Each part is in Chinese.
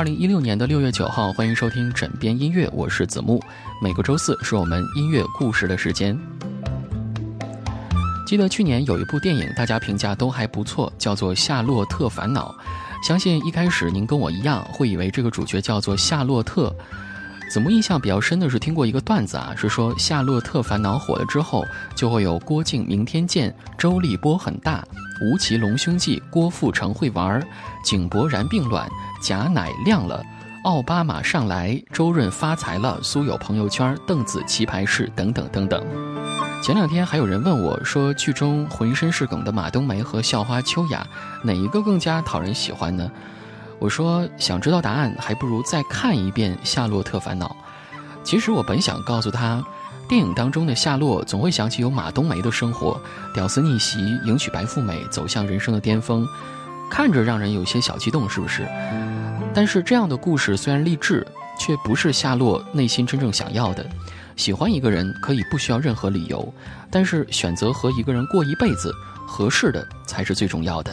二零一六年的六月九号，欢迎收听枕边音乐，我是子木。每个周四是我们音乐故事的时间。记得去年有一部电影，大家评价都还不错，叫做《夏洛特烦恼》。相信一开始您跟我一样，会以为这个主角叫做夏洛特。子木印象比较深的是听过一个段子啊，是说《夏洛特烦恼》火了之后，就会有郭靖明天见，周立波很大，吴奇隆兄弟，郭富城会玩，井柏然病卵，贾乃亮了，奥巴马上来，周润发财了，苏有朋友圈，邓紫棋牌室等等等等。前两天还有人问我说，剧中浑身是梗的马冬梅和校花秋雅，哪一个更加讨人喜欢呢？我说想知道答案，还不如再看一遍《夏洛特烦恼》。其实我本想告诉他，电影当中的夏洛总会想起有马冬梅的生活，屌丝逆袭，迎娶白富美，走向人生的巅峰，看着让人有些小激动，是不是？但是这样的故事虽然励志，却不是夏洛内心真正想要的。喜欢一个人可以不需要任何理由，但是选择和一个人过一辈子，合适的才是最重要的。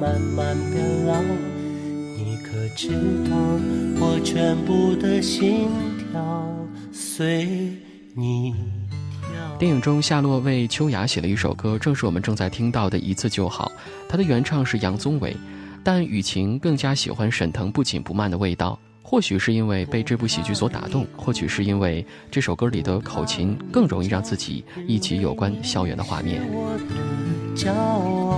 慢慢变老，你可知道我全部的心跳随你跳。电影中，夏洛为秋雅写了一首歌，正是我们正在听到的《一次就好》。他的原唱是杨宗纬，但雨晴更加喜欢沈腾不紧不慢的味道。或许是因为被这部喜剧所打动，或许是因为这首歌里的口琴更容易让自己忆起有关校园的画面。骄傲，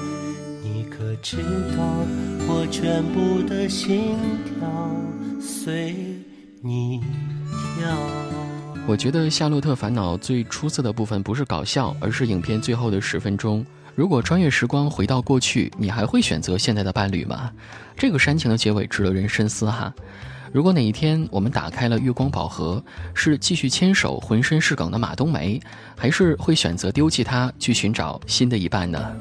知道我全部的心跳随你跳？我觉得《夏洛特烦恼》最出色的部分不是搞笑，而是影片最后的十分钟。如果穿越时光回到过去，你还会选择现在的伴侣吗？这个煽情的结尾值得人深思哈。如果哪一天我们打开了月光宝盒，是继续牵手浑身是梗的马冬梅，还是会选择丢弃他去寻找新的一半呢？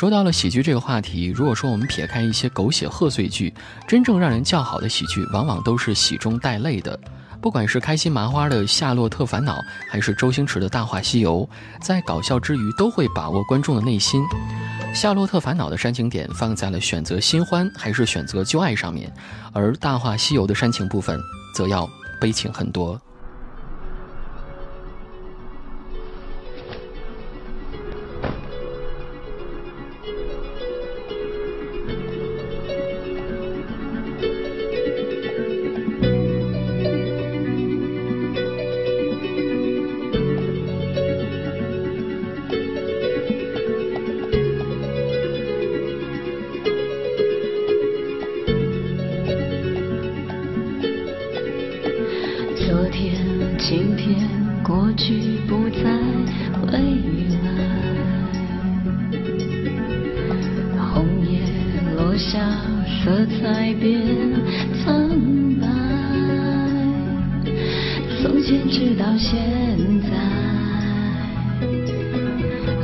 说到了喜剧这个话题，如果说我们撇开一些狗血贺岁剧，真正让人叫好的喜剧，往往都是喜中带泪的。不管是开心麻花的《夏洛特烦恼》，还是周星驰的《大话西游》，在搞笑之余都会把握观众的内心。《夏洛特烦恼》的煽情点放在了选择新欢还是选择旧爱上面，而《大话西游》的煽情部分则要悲情很多。小色彩变苍白，从前直到现在。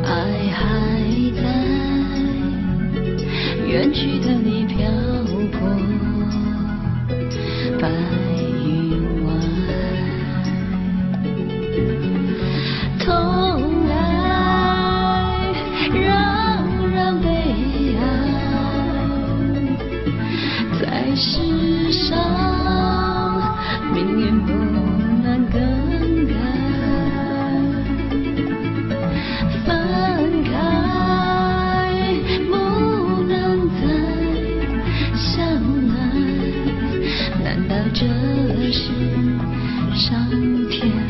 爱还在，远去的你。世上命运不能更改分开不能再相爱难道这是上天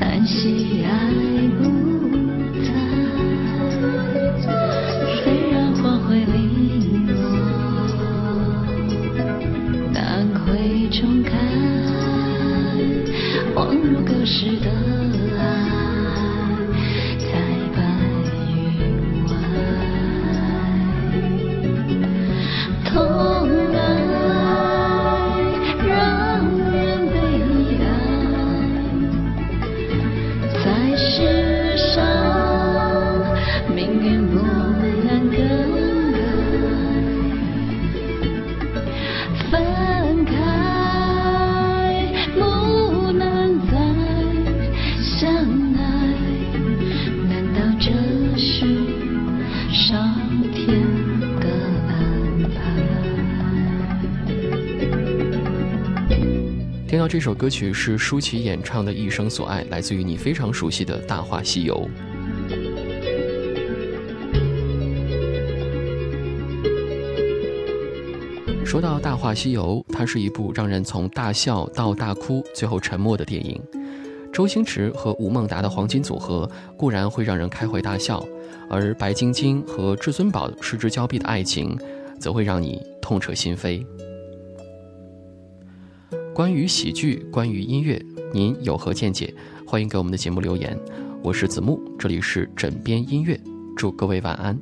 叹息爱不这首歌曲是舒淇演唱的《一生所爱》，来自于你非常熟悉的《大话西游》。说到《大话西游》，它是一部让人从大笑到大哭，最后沉默的电影。周星驰和吴孟达的黄金组合固然会让人开怀大笑，而白晶晶和至尊宝失之交臂的爱情，则会让你痛彻心扉。关于喜剧，关于音乐，您有何见解？欢迎给我们的节目留言。我是子木，这里是枕边音乐，祝各位晚安。